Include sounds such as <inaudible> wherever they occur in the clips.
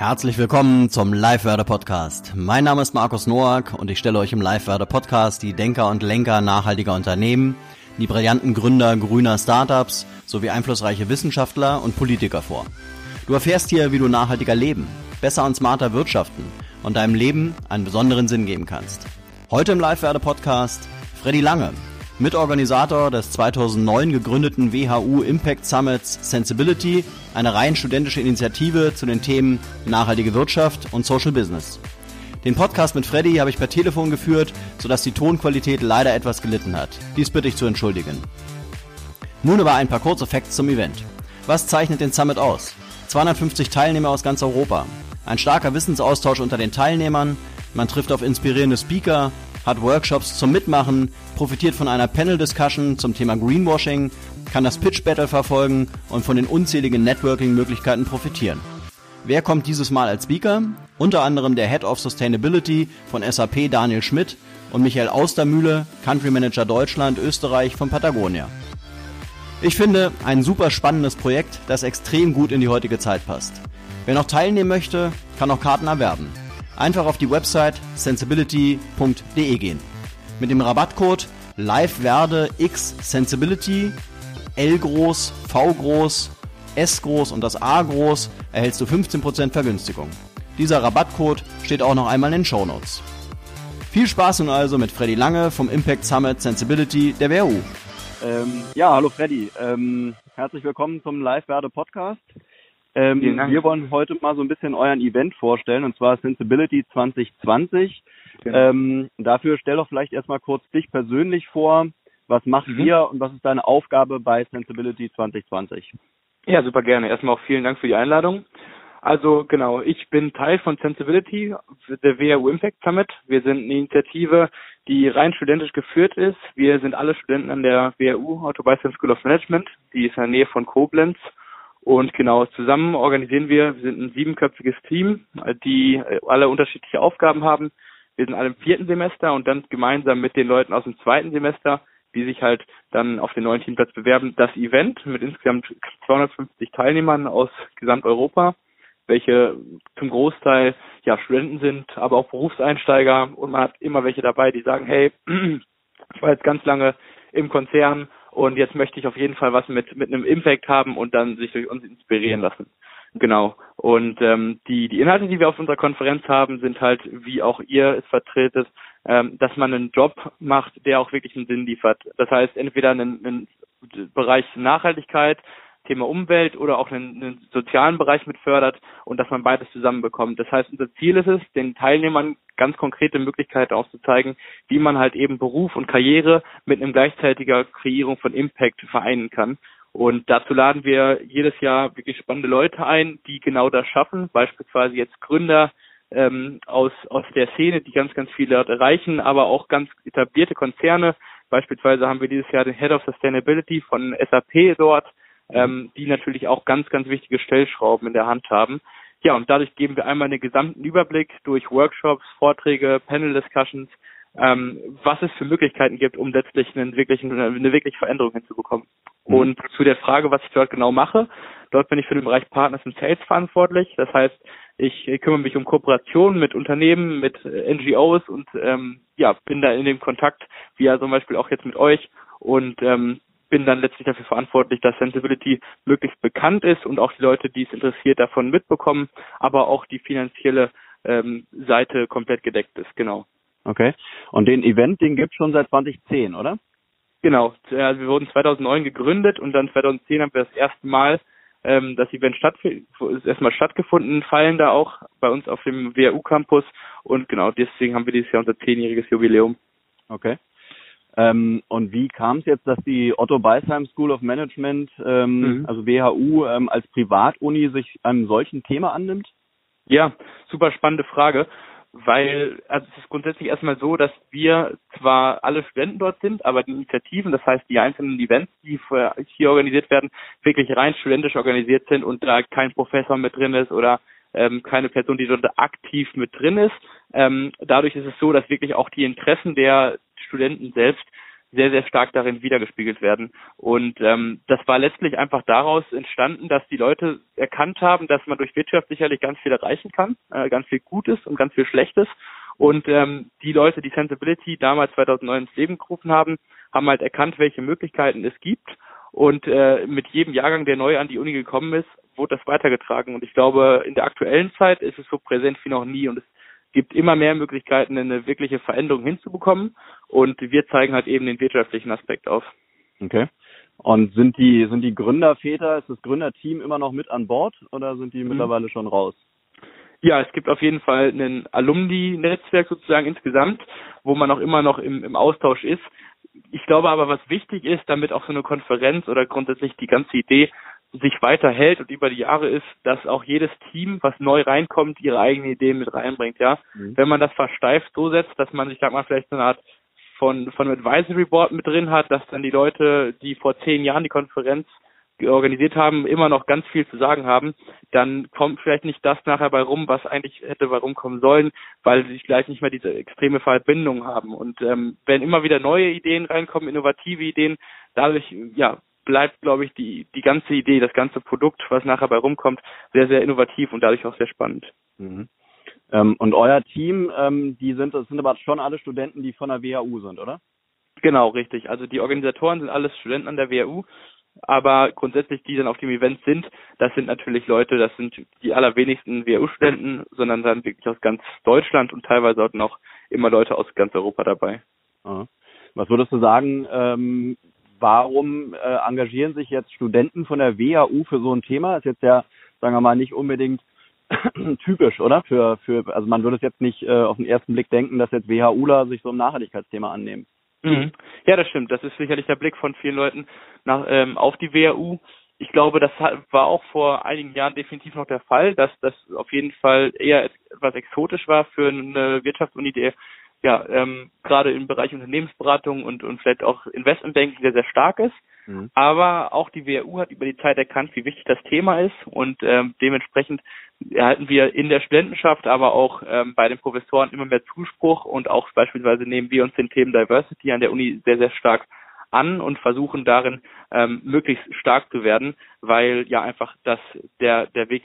Herzlich willkommen zum Live-Werder Podcast. Mein Name ist Markus Noack und ich stelle euch im Live-Werder Podcast die Denker und Lenker nachhaltiger Unternehmen, die brillanten Gründer grüner Startups sowie einflussreiche Wissenschaftler und Politiker vor. Du erfährst hier, wie du nachhaltiger leben, besser und smarter wirtschaften und deinem Leben einen besonderen Sinn geben kannst. Heute im Live-Werder Podcast Freddy Lange, Mitorganisator des 2009 gegründeten WHU Impact Summits Sensibility, eine rein studentische Initiative zu den Themen nachhaltige Wirtschaft und Social Business. Den Podcast mit Freddy habe ich per Telefon geführt, sodass die Tonqualität leider etwas gelitten hat. Dies bitte ich zu entschuldigen. Nun aber ein paar kurze Facts zum Event. Was zeichnet den Summit aus? 250 Teilnehmer aus ganz Europa. Ein starker Wissensaustausch unter den Teilnehmern. Man trifft auf inspirierende Speaker, hat Workshops zum Mitmachen, profitiert von einer Panel-Discussion zum Thema Greenwashing, kann das Pitch-Battle verfolgen und von den unzähligen Networking-Möglichkeiten profitieren. Wer kommt dieses Mal als Speaker? Unter anderem der Head of Sustainability von SAP Daniel Schmidt und Michael Austermühle, Country Manager Deutschland, Österreich von Patagonia. Ich finde ein super spannendes Projekt, das extrem gut in die heutige Zeit passt. Wer noch teilnehmen möchte, kann auch Karten erwerben. Einfach auf die Website sensibility.de gehen. Mit dem Rabattcode LiveWerde X Sensibility L groß, V groß, S groß und das A groß erhältst du 15% Vergünstigung. Dieser Rabattcode steht auch noch einmal in den Show Notes. Viel Spaß nun also mit Freddy Lange vom Impact Summit Sensibility der WHU. Ähm, ja, hallo Freddy. Ähm, herzlich willkommen zum Live-Werde Podcast. Ähm, wir wollen heute mal so ein bisschen euren Event vorstellen, und zwar Sensibility 2020. Genau. Ähm, dafür stell doch vielleicht erstmal kurz dich persönlich vor. Was macht mhm. ihr und was ist deine Aufgabe bei Sensibility 2020? Ja, super gerne. Erstmal auch vielen Dank für die Einladung. Also genau, ich bin Teil von Sensibility, der WHU Impact Summit. Wir sind eine Initiative, die rein studentisch geführt ist. Wir sind alle Studenten an der WHU Auto School of Management, die ist in der Nähe von Koblenz und genau, zusammen organisieren wir, wir sind ein siebenköpfiges Team, die alle unterschiedliche Aufgaben haben. Wir sind alle im vierten Semester und dann gemeinsam mit den Leuten aus dem zweiten Semester, die sich halt dann auf den neuen Teamplatz bewerben, das Event mit insgesamt 250 Teilnehmern aus Gesamteuropa, welche zum Großteil ja Studenten sind, aber auch Berufseinsteiger und man hat immer welche dabei, die sagen, hey, <clears throat> ich war jetzt ganz lange im Konzern und jetzt möchte ich auf jeden Fall was mit mit einem Impact haben und dann sich durch uns inspirieren lassen. Genau. Und ähm, die die Inhalte, die wir auf unserer Konferenz haben, sind halt, wie auch ihr es vertretet, ähm, dass man einen Job macht, der auch wirklich einen Sinn liefert. Das heißt, entweder einen, einen Bereich Nachhaltigkeit, Thema Umwelt oder auch einen, einen sozialen Bereich mit fördert und dass man beides zusammenbekommt. Das heißt, unser Ziel ist es, den Teilnehmern ganz konkrete Möglichkeiten aufzuzeigen, wie man halt eben Beruf und Karriere mit einem gleichzeitiger Kreierung von Impact vereinen kann. Und dazu laden wir jedes Jahr wirklich spannende Leute ein, die genau das schaffen, beispielsweise jetzt Gründer ähm, aus, aus der Szene, die ganz, ganz viele Leute erreichen, aber auch ganz etablierte Konzerne. Beispielsweise haben wir dieses Jahr den Head of Sustainability von SAP dort, ähm, die natürlich auch ganz, ganz wichtige Stellschrauben in der Hand haben. Ja, und dadurch geben wir einmal einen gesamten Überblick durch Workshops, Vorträge, Panel-Discussions, ähm, was es für Möglichkeiten gibt, um letztlich einen wirklichen, eine wirkliche Veränderung hinzubekommen. Mhm. Und zu der Frage, was ich dort genau mache, dort bin ich für den Bereich Partners und Sales verantwortlich. Das heißt, ich kümmere mich um Kooperationen mit Unternehmen, mit NGOs und ähm, ja, bin da in dem Kontakt, wie ja zum Beispiel auch jetzt mit euch und ähm, bin dann letztlich dafür verantwortlich, dass Sensibility möglichst bekannt ist und auch die Leute, die es interessiert, davon mitbekommen, aber auch die finanzielle ähm, Seite komplett gedeckt ist, genau. Okay. Und den Event, den gibt es schon seit 2010, oder? Genau. Also wir wurden 2009 gegründet und dann 2010 haben wir das erste Mal ähm, das Event stattfind ist erstmal stattgefunden, fallen da auch bei uns auf dem WHU Campus und genau deswegen haben wir dieses Jahr unser zehnjähriges Jubiläum. Okay. Ähm, und wie kam es jetzt, dass die Otto Beisheim School of Management, ähm, mhm. also WHU, ähm, als Privatuni sich einem solchen Thema annimmt? Ja, super spannende Frage, weil also es ist grundsätzlich erstmal so, dass wir zwar alle Studenten dort sind, aber die Initiativen, das heißt die einzelnen Events, die hier organisiert werden, wirklich rein studentisch organisiert sind und da kein Professor mit drin ist oder ähm, keine Person, die dort aktiv mit drin ist. Ähm, dadurch ist es so, dass wirklich auch die Interessen der Studenten selbst sehr, sehr stark darin wiedergespiegelt werden. Und ähm, das war letztlich einfach daraus entstanden, dass die Leute erkannt haben, dass man durch Wirtschaft sicherlich ganz viel erreichen kann, äh, ganz viel Gutes und ganz viel Schlechtes. Und ähm, die Leute, die Sensibility damals 2009 ins Leben gerufen haben, haben halt erkannt, welche Möglichkeiten es gibt. Und äh, mit jedem Jahrgang, der neu an die Uni gekommen ist, wurde das weitergetragen. Und ich glaube, in der aktuellen Zeit ist es so präsent wie noch nie. Und es gibt immer mehr Möglichkeiten, eine wirkliche Veränderung hinzubekommen. Und wir zeigen halt eben den wirtschaftlichen Aspekt auf. Okay. Und sind die, sind die Gründerväter, ist das Gründerteam immer noch mit an Bord oder sind die mhm. mittlerweile schon raus? Ja, es gibt auf jeden Fall ein Alumni-Netzwerk sozusagen insgesamt, wo man auch immer noch im, im Austausch ist. Ich glaube aber, was wichtig ist, damit auch so eine Konferenz oder grundsätzlich die ganze Idee sich weiterhält und über die Jahre ist, dass auch jedes Team, was neu reinkommt, ihre eigenen Ideen mit reinbringt, ja. Mhm. Wenn man das versteift so setzt, dass man sich, sag mal, vielleicht so eine Art von, von einem Advisory Board mit drin hat, dass dann die Leute, die vor zehn Jahren die Konferenz organisiert haben, immer noch ganz viel zu sagen haben, dann kommt vielleicht nicht das nachher bei rum, was eigentlich hätte bei rumkommen sollen, weil sie gleich nicht mehr diese extreme Verbindung haben. Und ähm, wenn immer wieder neue Ideen reinkommen, innovative Ideen, dadurch ja bleibt, glaube ich, die, die ganze Idee, das ganze Produkt, was nachher bei rumkommt, sehr, sehr innovativ und dadurch auch sehr spannend. Mhm. Ähm, und euer Team, ähm, die sind, das sind aber schon alle Studenten, die von der WHU sind, oder? Genau, richtig. Also die Organisatoren sind alles Studenten an der WHU, aber grundsätzlich, die dann auf dem Event sind, das sind natürlich Leute, das sind die allerwenigsten WHU-Studenten, sondern dann wirklich aus ganz Deutschland und teilweise auch noch immer Leute aus ganz Europa dabei. Was würdest du sagen, ähm, warum äh, engagieren sich jetzt Studenten von der WHU für so ein Thema? Ist jetzt ja, sagen wir mal, nicht unbedingt <clears throat> typisch, oder? Für, für, also man würde es jetzt nicht äh, auf den ersten Blick denken, dass jetzt WHUler sich so ein Nachhaltigkeitsthema annehmen. Mhm. Ja, das stimmt. Das ist sicherlich der Blick von vielen Leuten nach, ähm, auf die WHU. Ich glaube, das war auch vor einigen Jahren definitiv noch der Fall, dass das auf jeden Fall eher etwas exotisch war für eine Wirtschaftsuni, die ja ähm, gerade im Bereich Unternehmensberatung und, und vielleicht auch Investmentbanking sehr, sehr stark ist. Mhm. Aber auch die WHU hat über die Zeit erkannt, wie wichtig das Thema ist und ähm, dementsprechend erhalten wir in der Studentenschaft, aber auch ähm, bei den Professoren immer mehr Zuspruch und auch beispielsweise nehmen wir uns den Themen Diversity an der Uni sehr, sehr stark an und versuchen darin ähm, möglichst stark zu werden, weil ja einfach das der der Weg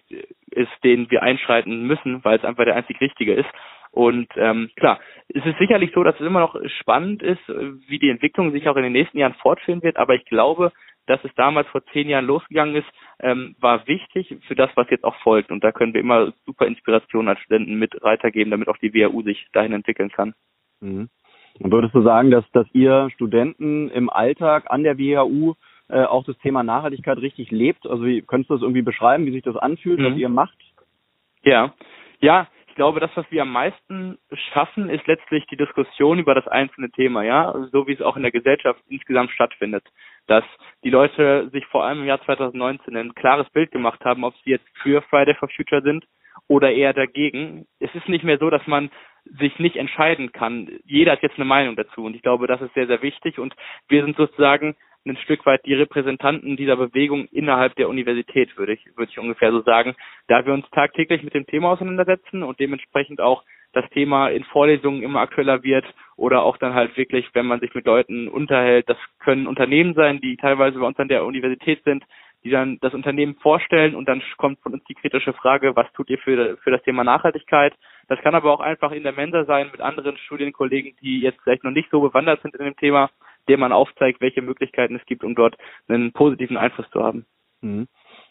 ist, den wir einschreiten müssen, weil es einfach der einzig richtige ist. Und ähm, klar, es ist sicherlich so, dass es immer noch spannend ist, wie die Entwicklung sich auch in den nächsten Jahren fortführen wird, aber ich glaube, dass es damals vor zehn Jahren losgegangen ist, ähm, war wichtig für das, was jetzt auch folgt. Und da können wir immer super Inspirationen als Studenten mit weitergeben, damit auch die WHU sich dahin entwickeln kann. Mhm. Und würdest du sagen, dass, dass ihr Studenten im Alltag an der WHU äh, auch das Thema Nachhaltigkeit richtig lebt? Also wie könntest du das irgendwie beschreiben, wie sich das anfühlt, mhm. was ihr macht? Ja, ja, ich glaube, das, was wir am meisten schaffen, ist letztlich die Diskussion über das einzelne Thema, ja, so wie es auch in der Gesellschaft insgesamt stattfindet. Dass die Leute sich vor allem im Jahr 2019 ein klares Bild gemacht haben, ob sie jetzt für Friday for Future sind oder eher dagegen. Es ist nicht mehr so, dass man sich nicht entscheiden kann. Jeder hat jetzt eine Meinung dazu und ich glaube, das ist sehr, sehr wichtig und wir sind sozusagen ein Stück weit die Repräsentanten dieser Bewegung innerhalb der Universität, würde ich, würde ich ungefähr so sagen, da wir uns tagtäglich mit dem Thema auseinandersetzen und dementsprechend auch das Thema in Vorlesungen immer aktueller wird oder auch dann halt wirklich, wenn man sich mit Leuten unterhält, das können Unternehmen sein, die teilweise bei uns an der Universität sind, die dann das Unternehmen vorstellen und dann kommt von uns die kritische Frage, was tut ihr für, für das Thema Nachhaltigkeit? Das kann aber auch einfach in der Mensa sein mit anderen Studienkollegen, die jetzt vielleicht noch nicht so bewandert sind in dem Thema dem man aufzeigt, welche Möglichkeiten es gibt, um dort einen positiven Einfluss zu haben. Mhm.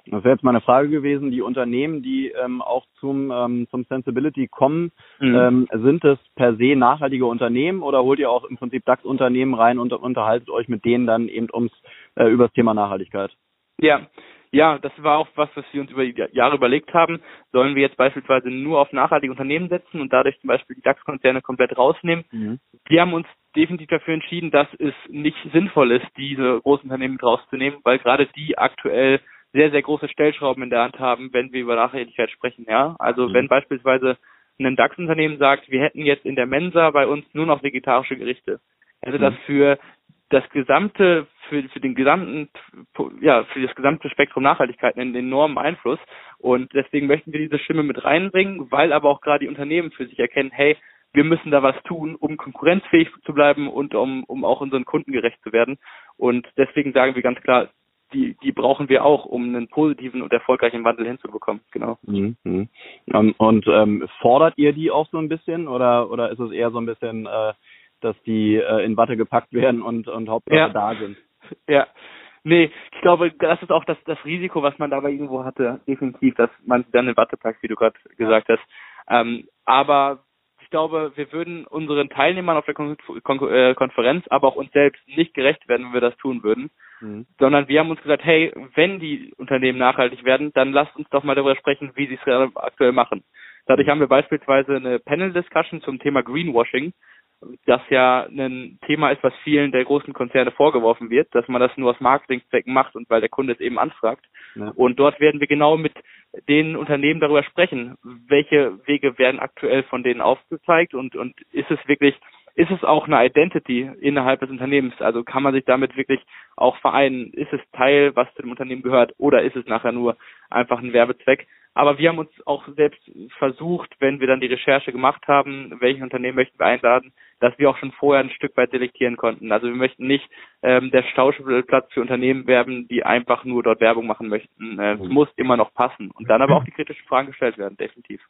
Das wäre jetzt meine Frage gewesen. Die Unternehmen, die ähm, auch zum, ähm, zum Sensibility kommen, mhm. ähm, sind es per se nachhaltige Unternehmen oder holt ihr auch im Prinzip DAX-Unternehmen rein und unterhaltet euch mit denen dann eben ums äh, über das Thema Nachhaltigkeit? Ja, ja, das war auch was, was wir uns über die Jahre überlegt haben. Sollen wir jetzt beispielsweise nur auf nachhaltige Unternehmen setzen und dadurch zum Beispiel die DAX-Konzerne komplett rausnehmen? Mhm. Wir haben uns definitiv dafür entschieden, dass es nicht sinnvoll ist, diese großen Unternehmen mit rauszunehmen, weil gerade die aktuell sehr, sehr große Stellschrauben in der Hand haben, wenn wir über Nachhaltigkeit sprechen. Ja, also mhm. wenn beispielsweise ein DAX-Unternehmen sagt, wir hätten jetzt in der Mensa bei uns nur noch vegetarische Gerichte, hätte mhm. das für das gesamte, für, für den gesamten, ja, für das gesamte Spektrum Nachhaltigkeit einen enormen Einfluss. Und deswegen möchten wir diese Stimme mit reinbringen, weil aber auch gerade die Unternehmen für sich erkennen, hey, wir müssen da was tun, um konkurrenzfähig zu bleiben und um, um auch unseren Kunden gerecht zu werden. Und deswegen sagen wir ganz klar, die, die brauchen wir auch, um einen positiven und erfolgreichen Wandel hinzubekommen. Genau. Mhm. mhm. Und, und ähm, fordert ihr die auch so ein bisschen oder oder ist es eher so ein bisschen, äh, dass die äh, in Watte gepackt werden und und Hauptsache ja. da sind? Ja. Nee, ich glaube, das ist auch das, das Risiko, was man dabei irgendwo hatte, definitiv, dass man dann in Watte packt, wie du gerade gesagt hast. Ähm, aber ich glaube, wir würden unseren Teilnehmern auf der Kon Kon äh, Konferenz, aber auch uns selbst nicht gerecht werden, wenn wir das tun würden. Mhm. Sondern wir haben uns gesagt, hey, wenn die Unternehmen nachhaltig werden, dann lasst uns doch mal darüber sprechen, wie sie es aktuell machen. Dadurch haben wir beispielsweise eine Panel-Discussion zum Thema Greenwashing, das ja ein Thema ist, was vielen der großen Konzerne vorgeworfen wird, dass man das nur aus Marketingzwecken macht und weil der Kunde es eben anfragt. Ja. Und dort werden wir genau mit den Unternehmen darüber sprechen, welche Wege werden aktuell von denen aufgezeigt und, und ist es wirklich ist es auch eine Identity innerhalb des Unternehmens? Also kann man sich damit wirklich auch vereinen? Ist es Teil, was zu dem Unternehmen gehört, oder ist es nachher nur einfach ein Werbezweck? Aber wir haben uns auch selbst versucht, wenn wir dann die Recherche gemacht haben, welche Unternehmen möchten wir einladen, dass wir auch schon vorher ein Stück weit selektieren konnten. Also wir möchten nicht ähm, der Stauschplatz für Unternehmen werben, die einfach nur dort Werbung machen möchten. Äh, es mhm. muss immer noch passen und dann aber auch <laughs> die kritischen Fragen gestellt werden, definitiv.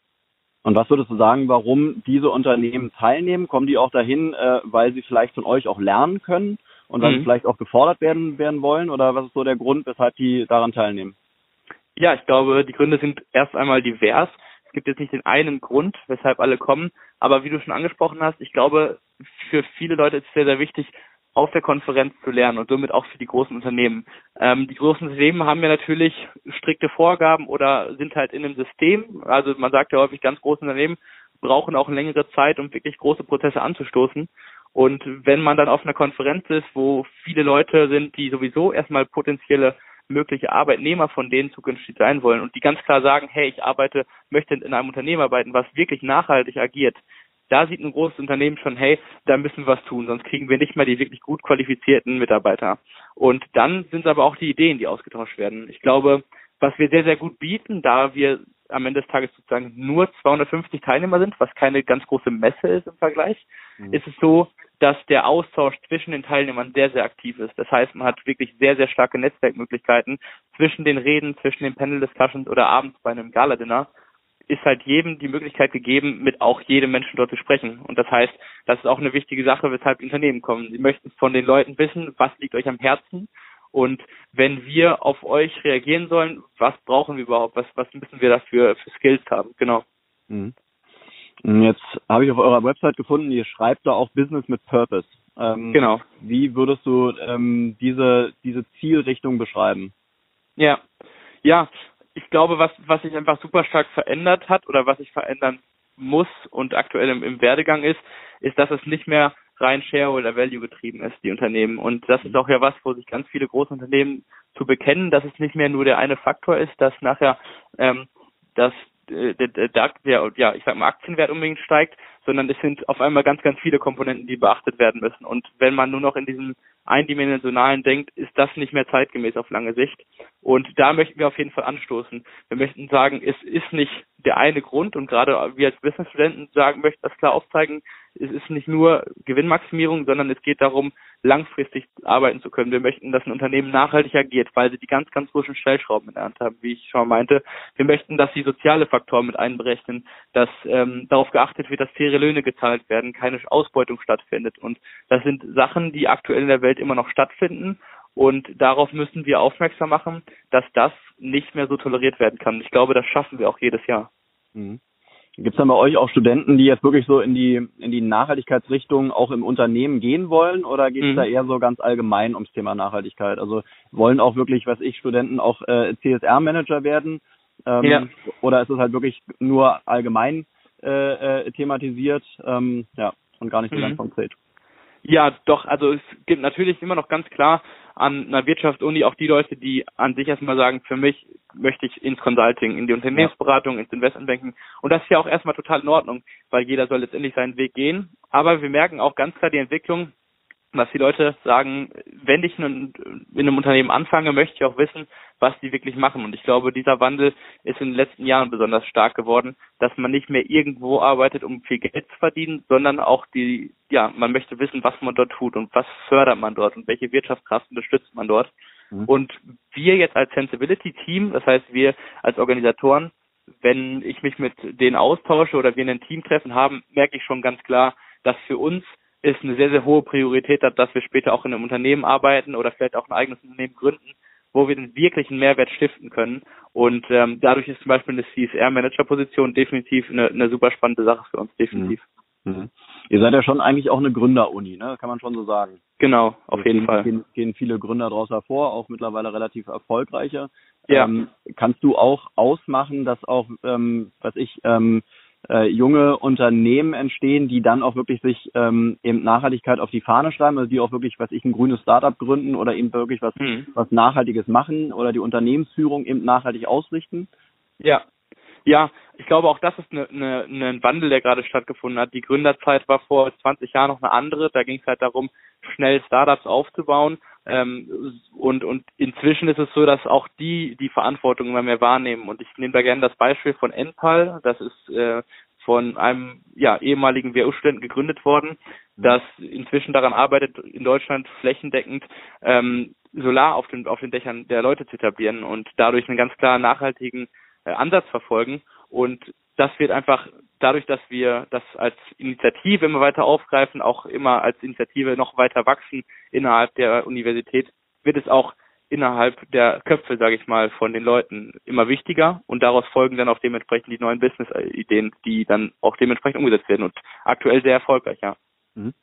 Und was würdest du sagen, warum diese Unternehmen teilnehmen? Kommen die auch dahin, äh, weil sie vielleicht von euch auch lernen können und dann mhm. vielleicht auch gefordert werden, werden wollen? Oder was ist so der Grund, weshalb die daran teilnehmen? Ja, ich glaube, die Gründe sind erst einmal divers. Es gibt jetzt nicht den einen Grund, weshalb alle kommen. Aber wie du schon angesprochen hast, ich glaube, für viele Leute ist es sehr, sehr wichtig, auf der Konferenz zu lernen und somit auch für die großen Unternehmen. Ähm, die großen Unternehmen haben ja natürlich strikte Vorgaben oder sind halt in einem System. Also man sagt ja häufig, ganz große Unternehmen brauchen auch längere Zeit, um wirklich große Prozesse anzustoßen. Und wenn man dann auf einer Konferenz ist, wo viele Leute sind, die sowieso erstmal potenzielle mögliche Arbeitnehmer von denen zukünftig sein wollen und die ganz klar sagen, hey, ich arbeite, möchte in einem Unternehmen arbeiten, was wirklich nachhaltig agiert, da sieht ein großes Unternehmen schon, hey, da müssen wir was tun, sonst kriegen wir nicht mal die wirklich gut qualifizierten Mitarbeiter. Und dann sind es aber auch die Ideen, die ausgetauscht werden. Ich glaube, was wir sehr, sehr gut bieten, da wir am Ende des Tages sozusagen nur 250 Teilnehmer sind, was keine ganz große Messe ist im Vergleich, mhm. ist es so, dass der Austausch zwischen den Teilnehmern sehr, sehr aktiv ist. Das heißt, man hat wirklich sehr, sehr starke Netzwerkmöglichkeiten zwischen den Reden, zwischen den Panel-Discussions oder abends bei einem Gala-Dinner ist halt jedem die Möglichkeit gegeben, mit auch jedem Menschen dort zu sprechen. Und das heißt, das ist auch eine wichtige Sache, weshalb Unternehmen kommen. Sie möchten von den Leuten wissen, was liegt euch am Herzen. Und wenn wir auf euch reagieren sollen, was brauchen wir überhaupt? Was, was müssen wir dafür für Skills haben? Genau. Mhm. Jetzt habe ich auf eurer Website gefunden, ihr schreibt da auch Business mit Purpose. Ähm, genau. Wie würdest du ähm, diese, diese Zielrichtung beschreiben? Ja, ja, ich glaube, was, was sich einfach super stark verändert hat oder was sich verändern muss und aktuell im, im Werdegang ist, ist, dass es nicht mehr rein Shareholder Value getrieben ist, die Unternehmen. Und das ist auch ja was, wo sich ganz viele große Unternehmen zu bekennen, dass es nicht mehr nur der eine Faktor ist, dass nachher ähm, dass äh, der, der, der, ja, ich sag mal, Aktienwert unbedingt steigt, sondern es sind auf einmal ganz, ganz viele Komponenten, die beachtet werden müssen. Und wenn man nur noch in diesem eindimensionalen denkt, ist das nicht mehr zeitgemäß auf lange Sicht. Und da möchten wir auf jeden Fall anstoßen. Wir möchten sagen, es ist nicht der eine Grund und gerade wir als Business-Studenten sagen, möchten das klar aufzeigen, es ist nicht nur Gewinnmaximierung, sondern es geht darum, langfristig arbeiten zu können. Wir möchten, dass ein Unternehmen nachhaltig agiert, weil sie die ganz, ganz großen Stellschrauben in der Hand haben, wie ich schon meinte. Wir möchten, dass sie soziale Faktoren mit einberechnen, dass ähm, darauf geachtet wird, dass faire Löhne gezahlt werden, keine Ausbeutung stattfindet. Und das sind Sachen, die aktuell in der Welt immer noch stattfinden. Und darauf müssen wir aufmerksam machen, dass das nicht mehr so toleriert werden kann. Ich glaube, das schaffen wir auch jedes Jahr. Mhm. Gibt es dann bei euch auch Studenten, die jetzt wirklich so in die in die Nachhaltigkeitsrichtung auch im Unternehmen gehen wollen oder geht es mhm. da eher so ganz allgemein ums Thema Nachhaltigkeit? Also wollen auch wirklich, was ich, Studenten auch äh, CSR-Manager werden? Ähm, ja. Oder ist es halt wirklich nur allgemein äh, äh, thematisiert ähm, ja, und gar nicht so mhm. ganz konkret? Ja, doch, also es gibt natürlich immer noch ganz klar an einer Wirtschaftsuni auch die Leute, die an sich erstmal sagen, für mich möchte ich ins Consulting, in die Unternehmensberatung, ins Investmentbanking. Und das ist ja auch erstmal total in Ordnung, weil jeder soll letztendlich seinen Weg gehen. Aber wir merken auch ganz klar die Entwicklung, dass die Leute sagen, wenn ich in einem Unternehmen anfange, möchte ich auch wissen, was die wirklich machen. Und ich glaube, dieser Wandel ist in den letzten Jahren besonders stark geworden, dass man nicht mehr irgendwo arbeitet, um viel Geld zu verdienen, sondern auch die, ja, man möchte wissen, was man dort tut und was fördert man dort und welche Wirtschaftskraft unterstützt man dort. Mhm. Und wir jetzt als Sensibility Team, das heißt wir als Organisatoren, wenn ich mich mit denen austausche oder wir ein Teamtreffen haben, merke ich schon ganz klar, dass für uns ist eine sehr, sehr hohe Priorität hat, dass wir später auch in einem Unternehmen arbeiten oder vielleicht auch ein eigenes Unternehmen gründen, wo wir den wirklichen Mehrwert stiften können. Und ähm, dadurch ist zum Beispiel eine CSR-Manager-Position definitiv eine, eine super spannende Sache für uns, definitiv. Mhm. Mhm. Ihr seid ja schon eigentlich auch eine Gründeruni, ne? Kann man schon so sagen. Genau, auf also jeden gehen, Fall. Gehen, gehen viele Gründer daraus hervor, auch mittlerweile relativ erfolgreiche. Ja. Ähm, kannst du auch ausmachen, dass auch, ähm, was ich, ähm, äh, junge Unternehmen entstehen, die dann auch wirklich sich ähm, eben Nachhaltigkeit auf die Fahne schreiben, also die auch wirklich, was ich, ein grünes Startup gründen oder eben wirklich was, mhm. was Nachhaltiges machen oder die Unternehmensführung eben nachhaltig ausrichten? Ja, ja, ich glaube auch das ist eine, eine, ein Wandel, der gerade stattgefunden hat. Die Gründerzeit war vor 20 Jahren noch eine andere. Da ging es halt darum, schnell Startups aufzubauen. Ähm, und, und inzwischen ist es so, dass auch die die Verantwortung immer mehr wahrnehmen. Und ich nehme da gerne das Beispiel von Enpal. Das ist äh, von einem ja, ehemaligen WU-Studenten gegründet worden, das inzwischen daran arbeitet, in Deutschland flächendeckend ähm, Solar auf den, auf den Dächern der Leute zu etablieren und dadurch einen ganz klar nachhaltigen äh, Ansatz verfolgen. Und das wird einfach dadurch, dass wir das als Initiative immer weiter aufgreifen, auch immer als Initiative noch weiter wachsen innerhalb der Universität, wird es auch innerhalb der Köpfe, sage ich mal, von den Leuten immer wichtiger und daraus folgen dann auch dementsprechend die neuen Business-Ideen, die dann auch dementsprechend umgesetzt werden und aktuell sehr erfolgreich, ja. Mhm.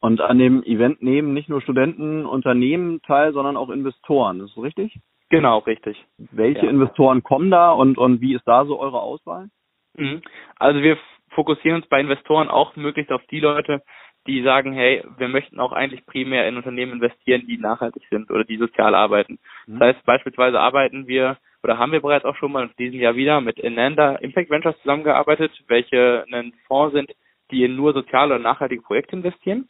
Und an dem Event nehmen nicht nur Studenten, Unternehmen teil, sondern auch Investoren. Ist das richtig? Genau, richtig. Welche ja. Investoren kommen da und, und wie ist da so eure Auswahl? Mhm. Also wir fokussieren uns bei Investoren auch möglichst auf die Leute, die sagen, hey, wir möchten auch eigentlich primär in Unternehmen investieren, die nachhaltig sind oder die sozial arbeiten. Mhm. Das heißt, beispielsweise arbeiten wir oder haben wir bereits auch schon mal in diesem Jahr wieder mit Enanda Impact Ventures zusammengearbeitet, welche ein Fonds sind, die in nur soziale und nachhaltige Projekte investieren.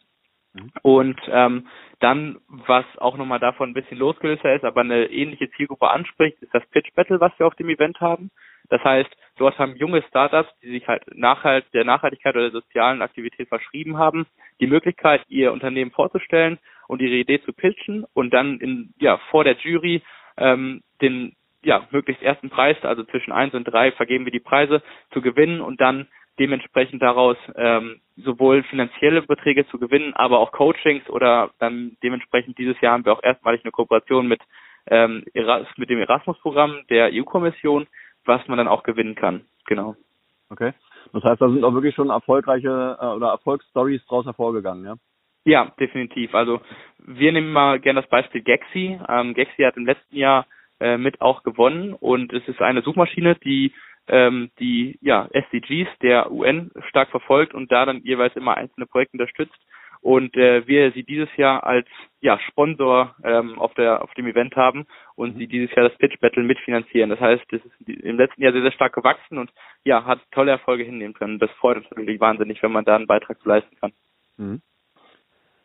Mhm. Und ähm, dann, was auch nochmal davon ein bisschen losgelöster ist, aber eine ähnliche Zielgruppe anspricht, ist das Pitch Battle, was wir auf dem Event haben. Das heißt, dort haben junge Startups, die sich halt nachhalt, der Nachhaltigkeit oder der sozialen Aktivität verschrieben haben, die Möglichkeit, ihr Unternehmen vorzustellen und ihre Idee zu pitchen und dann in, ja, vor der Jury ähm, den ja, möglichst ersten Preis, also zwischen eins und drei vergeben wir die Preise, zu gewinnen und dann dementsprechend daraus ähm, sowohl finanzielle Beträge zu gewinnen, aber auch Coachings oder dann dementsprechend dieses Jahr haben wir auch erstmalig eine Kooperation mit ähm, mit dem Erasmus-Programm der EU-Kommission, was man dann auch gewinnen kann. Genau. Okay. Das heißt, da sind auch wirklich schon erfolgreiche äh, oder Erfolgsstories draus hervorgegangen, ja? Ja, definitiv. Also wir nehmen mal gerne das Beispiel Gexi. Ähm, Gexi hat im letzten Jahr äh, mit auch gewonnen und es ist eine Suchmaschine, die ähm, die ja SDGs der UN stark verfolgt und da dann jeweils immer einzelne Projekte unterstützt und äh, wir sie dieses Jahr als ja Sponsor ähm, auf der auf dem Event haben und sie dieses Jahr das Pitch Battle mitfinanzieren. Das heißt, es ist im letzten Jahr sehr sehr stark gewachsen und ja hat tolle Erfolge hinnehmen können. Das freut uns natürlich wahnsinnig, wenn man da einen Beitrag zu leisten kann. Mhm.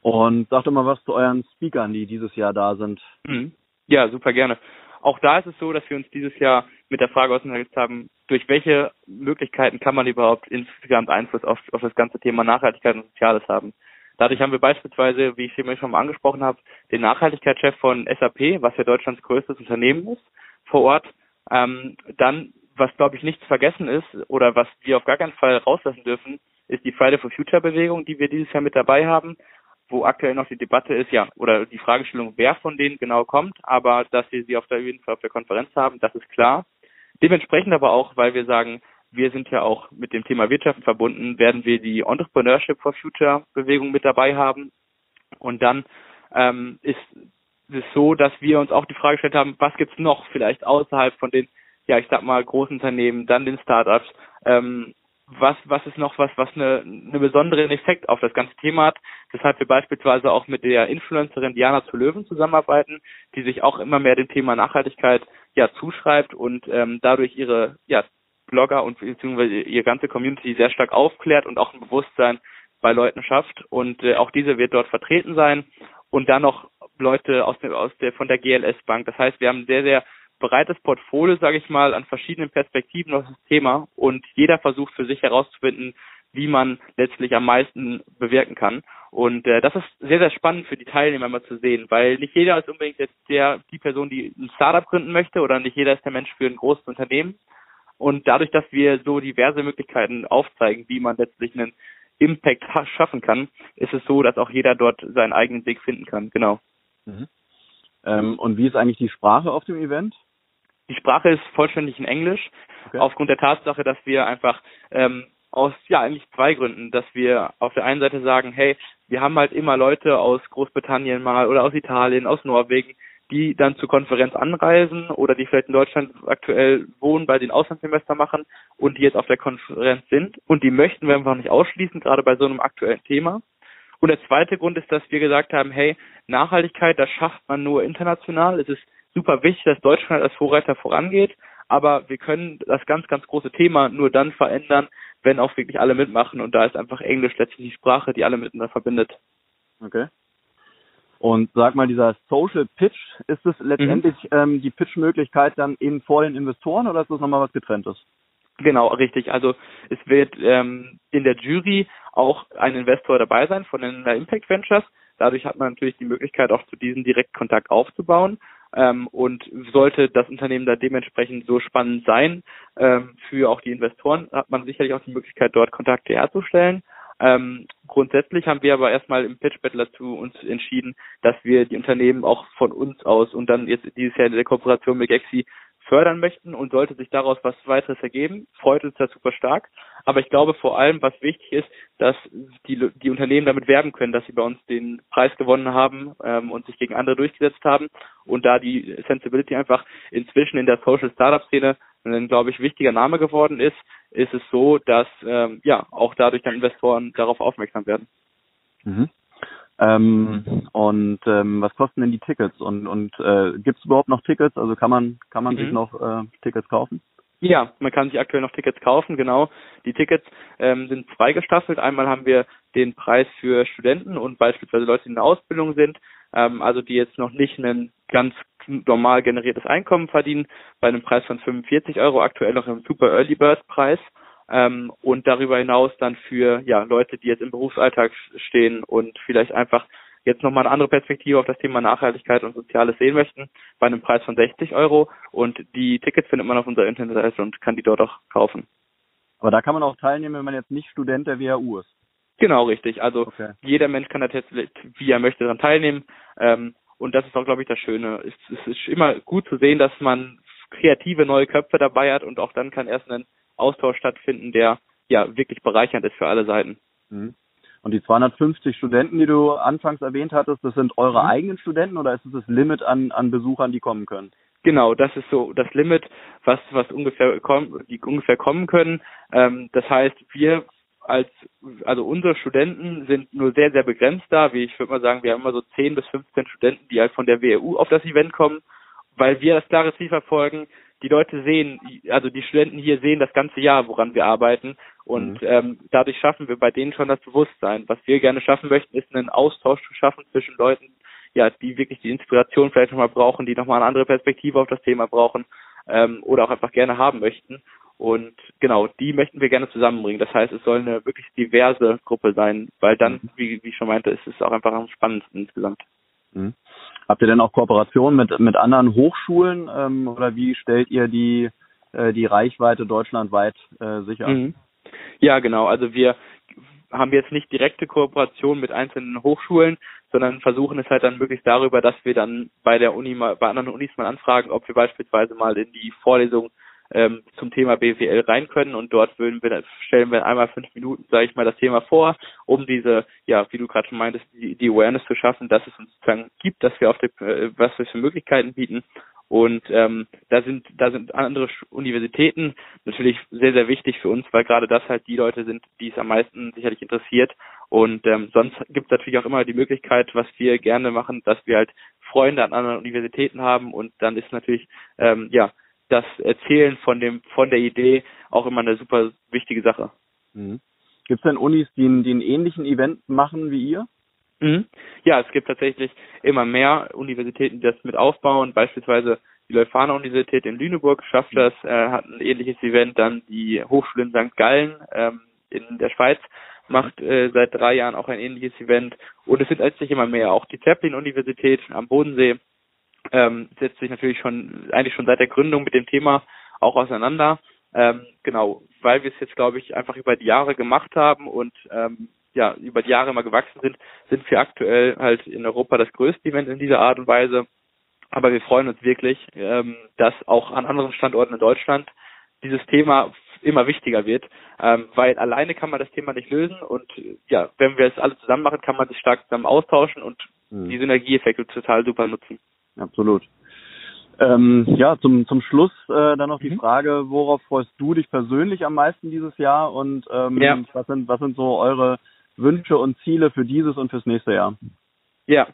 Und sag doch mal was zu euren Speakern, die dieses Jahr da sind. Mhm. Ja, super gerne. Auch da ist es so, dass wir uns dieses Jahr mit der Frage auseinandergesetzt haben, durch welche Möglichkeiten kann man überhaupt insgesamt Einfluss auf, auf das ganze Thema Nachhaltigkeit und Soziales haben. Dadurch haben wir beispielsweise, wie ich eben schon mal angesprochen habe, den Nachhaltigkeitschef von SAP, was ja Deutschlands größtes Unternehmen ist, vor Ort. Ähm, dann, was glaube ich nicht zu vergessen ist oder was wir auf gar keinen Fall rauslassen dürfen, ist die Friday for Future Bewegung, die wir dieses Jahr mit dabei haben, wo aktuell noch die Debatte ist, ja, oder die Fragestellung, wer von denen genau kommt, aber dass wir sie auf der, jeden Fall auf der Konferenz haben, das ist klar. Dementsprechend aber auch, weil wir sagen, wir sind ja auch mit dem Thema Wirtschaft verbunden, werden wir die Entrepreneurship for Future Bewegung mit dabei haben. Und dann ähm, ist es so, dass wir uns auch die Frage gestellt haben, was gibt's noch vielleicht außerhalb von den, ja, ich sag mal, großen Unternehmen, dann den Startups, ähm, was, was ist noch was, was eine, eine besonderen Effekt auf das ganze Thema hat, weshalb wir beispielsweise auch mit der Influencerin Diana zu Löwen zusammenarbeiten, die sich auch immer mehr dem Thema Nachhaltigkeit ja zuschreibt und ähm, dadurch ihre ja Blogger und beziehungsweise ihre ganze Community sehr stark aufklärt und auch ein Bewusstsein bei Leuten schafft. Und äh, auch diese wird dort vertreten sein. Und dann noch Leute aus der, aus der von der GLS Bank. Das heißt, wir haben sehr sehr breites Portfolio, sage ich mal, an verschiedenen Perspektiven auf das Thema und jeder versucht für sich herauszufinden, wie man letztlich am meisten bewirken kann. Und äh, das ist sehr, sehr spannend für die Teilnehmer mal zu sehen, weil nicht jeder ist unbedingt jetzt der, die Person, die ein Startup gründen möchte oder nicht jeder ist der Mensch für ein großes Unternehmen. Und dadurch, dass wir so diverse Möglichkeiten aufzeigen, wie man letztlich einen Impact schaffen kann, ist es so, dass auch jeder dort seinen eigenen Weg finden kann. Genau. Mhm. Ähm, und wie ist eigentlich die Sprache auf dem Event? Die Sprache ist vollständig in Englisch, okay. aufgrund der Tatsache, dass wir einfach ähm, aus ja eigentlich zwei Gründen, dass wir auf der einen Seite sagen, hey, wir haben halt immer Leute aus Großbritannien mal oder aus Italien, aus Norwegen, die dann zur Konferenz anreisen oder die vielleicht in Deutschland aktuell wohnen, bei den Auslandssemester machen und die jetzt auf der Konferenz sind und die möchten wir einfach nicht ausschließen, gerade bei so einem aktuellen Thema. Und der zweite Grund ist, dass wir gesagt haben, hey, Nachhaltigkeit, das schafft man nur international. Es ist super wichtig, dass Deutschland als Vorreiter vorangeht, aber wir können das ganz, ganz große Thema nur dann verändern, wenn auch wirklich alle mitmachen und da ist einfach Englisch letztlich die Sprache, die alle miteinander verbindet. Okay. Und sag mal, dieser Social Pitch, ist es letztendlich mhm. ähm, die Pitch-Möglichkeit dann eben vor den Investoren oder ist das nochmal was getrenntes? Genau, richtig. Also es wird ähm, in der Jury auch ein Investor dabei sein von den Impact Ventures. Dadurch hat man natürlich die Möglichkeit, auch zu diesem Direktkontakt aufzubauen. Ähm, und sollte das Unternehmen da dementsprechend so spannend sein ähm, für auch die Investoren, hat man sicherlich auch die Möglichkeit, dort Kontakte herzustellen. Ähm, grundsätzlich haben wir aber erstmal im Pitch Battle dazu uns entschieden, dass wir die Unternehmen auch von uns aus und dann jetzt dieses Jahr in der Kooperation mit Gexi fördern möchten und sollte sich daraus was weiteres ergeben, freut uns das super stark. Aber ich glaube vor allem, was wichtig ist, dass die, die Unternehmen damit werben können, dass sie bei uns den Preis gewonnen haben ähm, und sich gegen andere durchgesetzt haben und da die Sensibility einfach inzwischen in der Social Startup Szene ein, glaube ich, wichtiger Name geworden ist, ist es so, dass ähm, ja auch dadurch dann Investoren darauf aufmerksam werden. Mhm. Ähm, und ähm, was kosten denn die Tickets? Und und äh, gibt es überhaupt noch Tickets? Also kann man kann man mhm. sich noch äh, Tickets kaufen? Ja, man kann sich aktuell noch Tickets kaufen, genau. Die Tickets ähm, sind zweigestaffelt. Einmal haben wir den Preis für Studenten und beispielsweise Leute, die in der Ausbildung sind, ähm, also die jetzt noch nicht ein ganz normal generiertes Einkommen verdienen, bei einem Preis von 45 Euro, aktuell noch im Super Early Bird Preis. Ähm, und darüber hinaus dann für ja Leute, die jetzt im Berufsalltag stehen und vielleicht einfach jetzt nochmal eine andere Perspektive auf das Thema Nachhaltigkeit und Soziales sehen möchten, bei einem Preis von 60 Euro. Und die Tickets findet man auf unserer Internetseite und kann die dort auch kaufen. Aber da kann man auch teilnehmen, wenn man jetzt nicht Student der WHU ist. Genau, richtig. Also okay. jeder Mensch kann da jetzt, wie er möchte, daran teilnehmen. Ähm, und das ist auch, glaube ich, das Schöne. Es, es ist immer gut zu sehen, dass man kreative neue Köpfe dabei hat und auch dann kann erst ein Austausch stattfinden, der ja wirklich bereichernd ist für alle Seiten. Mhm. Und die 250 Studenten, die du anfangs erwähnt hattest, das sind eure mhm. eigenen Studenten oder ist es das Limit an, an Besuchern, die kommen können? Genau, das ist so das Limit, was was ungefähr kommen, die ungefähr kommen können. Ähm, das heißt, wir als also unsere Studenten sind nur sehr sehr begrenzt da. Wie ich würde mal sagen, wir haben immer so 10 bis 15 Studenten, die halt von der WEU auf das Event kommen, weil wir das klare Ziel verfolgen, die Leute sehen, also die Studenten hier sehen das ganze Jahr, woran wir arbeiten. Und mhm. ähm, dadurch schaffen wir bei denen schon das Bewusstsein. Was wir gerne schaffen möchten, ist einen Austausch zu schaffen zwischen Leuten, ja, die wirklich die Inspiration vielleicht nochmal brauchen, die nochmal eine andere Perspektive auf das Thema brauchen ähm, oder auch einfach gerne haben möchten. Und genau, die möchten wir gerne zusammenbringen. Das heißt, es soll eine wirklich diverse Gruppe sein, weil dann, mhm. wie, wie ich schon meinte, ist es auch einfach am spannendsten insgesamt. Mhm. Habt ihr denn auch Kooperationen mit, mit anderen Hochschulen ähm, oder wie stellt ihr die, äh, die Reichweite deutschlandweit äh, sicher? Mhm. Ja, genau. Also wir haben jetzt nicht direkte Kooperation mit einzelnen Hochschulen, sondern versuchen es halt dann möglichst darüber, dass wir dann bei der Uni mal, bei anderen Unis mal anfragen, ob wir beispielsweise mal in die Vorlesung ähm, zum Thema BWL rein können und dort würden wir, stellen wir einmal fünf Minuten, sage ich mal, das Thema vor, um diese, ja, wie du gerade schon meintest, die, die Awareness zu schaffen, dass es uns sozusagen gibt, dass wir auf die, äh, was wir für Möglichkeiten bieten und ähm, da sind da sind andere Universitäten natürlich sehr sehr wichtig für uns, weil gerade das halt die Leute sind, die es am meisten sicherlich interessiert. Und ähm, sonst gibt es natürlich auch immer die Möglichkeit, was wir gerne machen, dass wir halt Freunde an anderen Universitäten haben und dann ist natürlich ähm, ja das Erzählen von dem von der Idee auch immer eine super wichtige Sache. Mhm. Gibt es denn Unis, die, die einen ähnlichen Event machen wie ihr? Mhm. Ja, es gibt tatsächlich immer mehr Universitäten, die das mit aufbauen. Beispielsweise die Leuphana Universität in Lüneburg schafft das, äh, hat ein ähnliches Event. Dann die Hochschule in St. Gallen ähm, in der Schweiz macht äh, seit drei Jahren auch ein ähnliches Event. Und es sind letztlich immer mehr. Auch die Zeppelin-Universität am Bodensee ähm, setzt sich natürlich schon eigentlich schon seit der Gründung mit dem Thema auch auseinander. Ähm, genau, weil wir es jetzt, glaube ich, einfach über die Jahre gemacht haben und ähm, ja, über die Jahre immer gewachsen sind, sind wir aktuell halt in Europa das größte Event in dieser Art und Weise. Aber wir freuen uns wirklich, ähm, dass auch an anderen Standorten in Deutschland dieses Thema immer wichtiger wird, ähm, weil alleine kann man das Thema nicht lösen und ja, wenn wir es alle zusammen machen, kann man sich stark zusammen austauschen und mhm. die Synergieeffekte total super nutzen. Absolut. Ähm, ja, zum, zum Schluss äh, dann noch die mhm. Frage, worauf freust du dich persönlich am meisten dieses Jahr und ähm, ja. was sind was sind so eure Wünsche und Ziele für dieses und fürs nächste Jahr? Ja,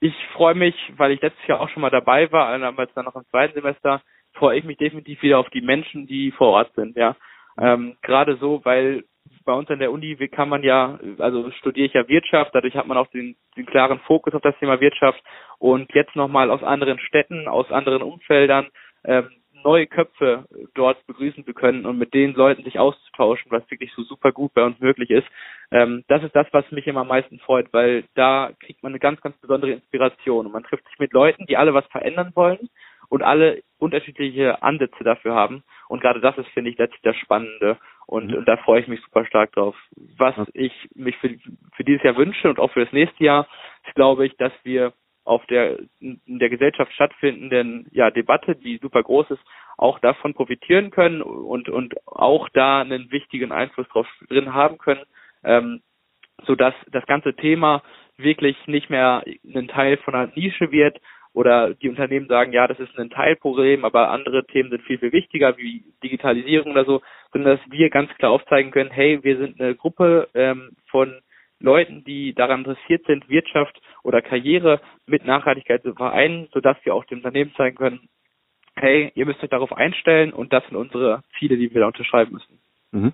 ich freue mich, weil ich letztes Jahr auch schon mal dabei war, damals dann noch im zweiten Semester, freue ich mich definitiv wieder auf die Menschen, die vor Ort sind, ja. Ähm, Gerade so, weil bei uns an der Uni kann man ja, also studiere ich ja Wirtschaft, dadurch hat man auch den, den klaren Fokus auf das Thema Wirtschaft und jetzt nochmal aus anderen Städten, aus anderen Umfeldern ähm, neue Köpfe dort begrüßen zu können und mit den Leuten sich auszutauschen, was wirklich so super gut bei uns möglich ist. Ähm, das ist das, was mich immer am meisten freut, weil da kriegt man eine ganz, ganz besondere Inspiration und man trifft sich mit Leuten, die alle was verändern wollen und alle unterschiedliche Ansätze dafür haben. Und gerade das ist, finde ich, letztlich das Spannende. Und, mhm. und da freue ich mich super stark drauf. Was ich mich für, für dieses Jahr wünsche und auch für das nächste Jahr, ist, glaube ich, dass wir auf der in der Gesellschaft stattfindenden ja, Debatte, die super groß ist, auch davon profitieren können und und auch da einen wichtigen Einfluss drauf drin haben können, ähm, so dass das ganze Thema wirklich nicht mehr ein Teil von einer Nische wird oder die Unternehmen sagen, ja, das ist ein Teilproblem, aber andere Themen sind viel, viel wichtiger, wie Digitalisierung oder so, sondern dass wir ganz klar aufzeigen können, hey, wir sind eine Gruppe ähm, von Leuten, die daran interessiert sind, Wirtschaft oder Karriere mit Nachhaltigkeit zu vereinen, sodass wir auch dem Unternehmen zeigen können, hey, ihr müsst euch darauf einstellen und das sind unsere Ziele, die wir da unterschreiben müssen. Mhm.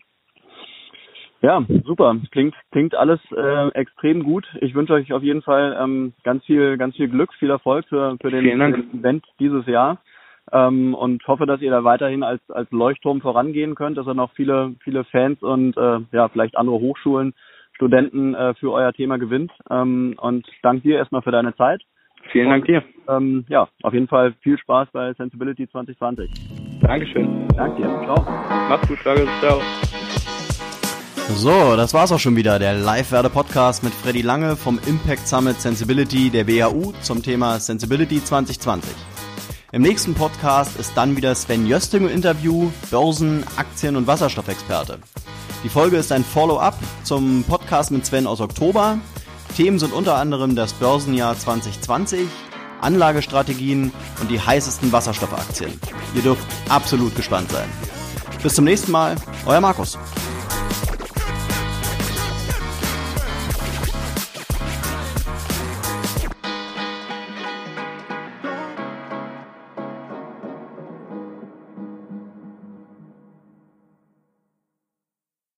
Ja, super. Klingt, klingt alles äh, extrem gut. Ich wünsche euch auf jeden Fall ähm, ganz viel, ganz viel Glück, viel Erfolg für, für den, für den Event dieses Jahr. Ähm, und hoffe, dass ihr da weiterhin als, als Leuchtturm vorangehen könnt, dass ihr noch viele, viele Fans und äh, ja, vielleicht andere Hochschulen Studenten äh, für euer Thema gewinnt. Ähm, und danke dir erstmal für deine Zeit. Vielen Dank dir. Ähm, ja, auf jeden Fall viel Spaß bei Sensibility 2020. Dankeschön. Danke dir. Ciao. Mach's gut, danke. Ciao. So, das war's auch schon wieder, der Live-Werde-Podcast mit Freddy Lange vom Impact Summit Sensibility der WHU zum Thema Sensibility 2020. Im nächsten Podcast ist dann wieder Sven Jösting im Interview, Börsen, Aktien und Wasserstoffexperte. Die Folge ist ein Follow-up zum Podcast mit Sven aus Oktober. Themen sind unter anderem das Börsenjahr 2020, Anlagestrategien und die heißesten Wasserstoffaktien. Ihr dürft absolut gespannt sein. Bis zum nächsten Mal, euer Markus.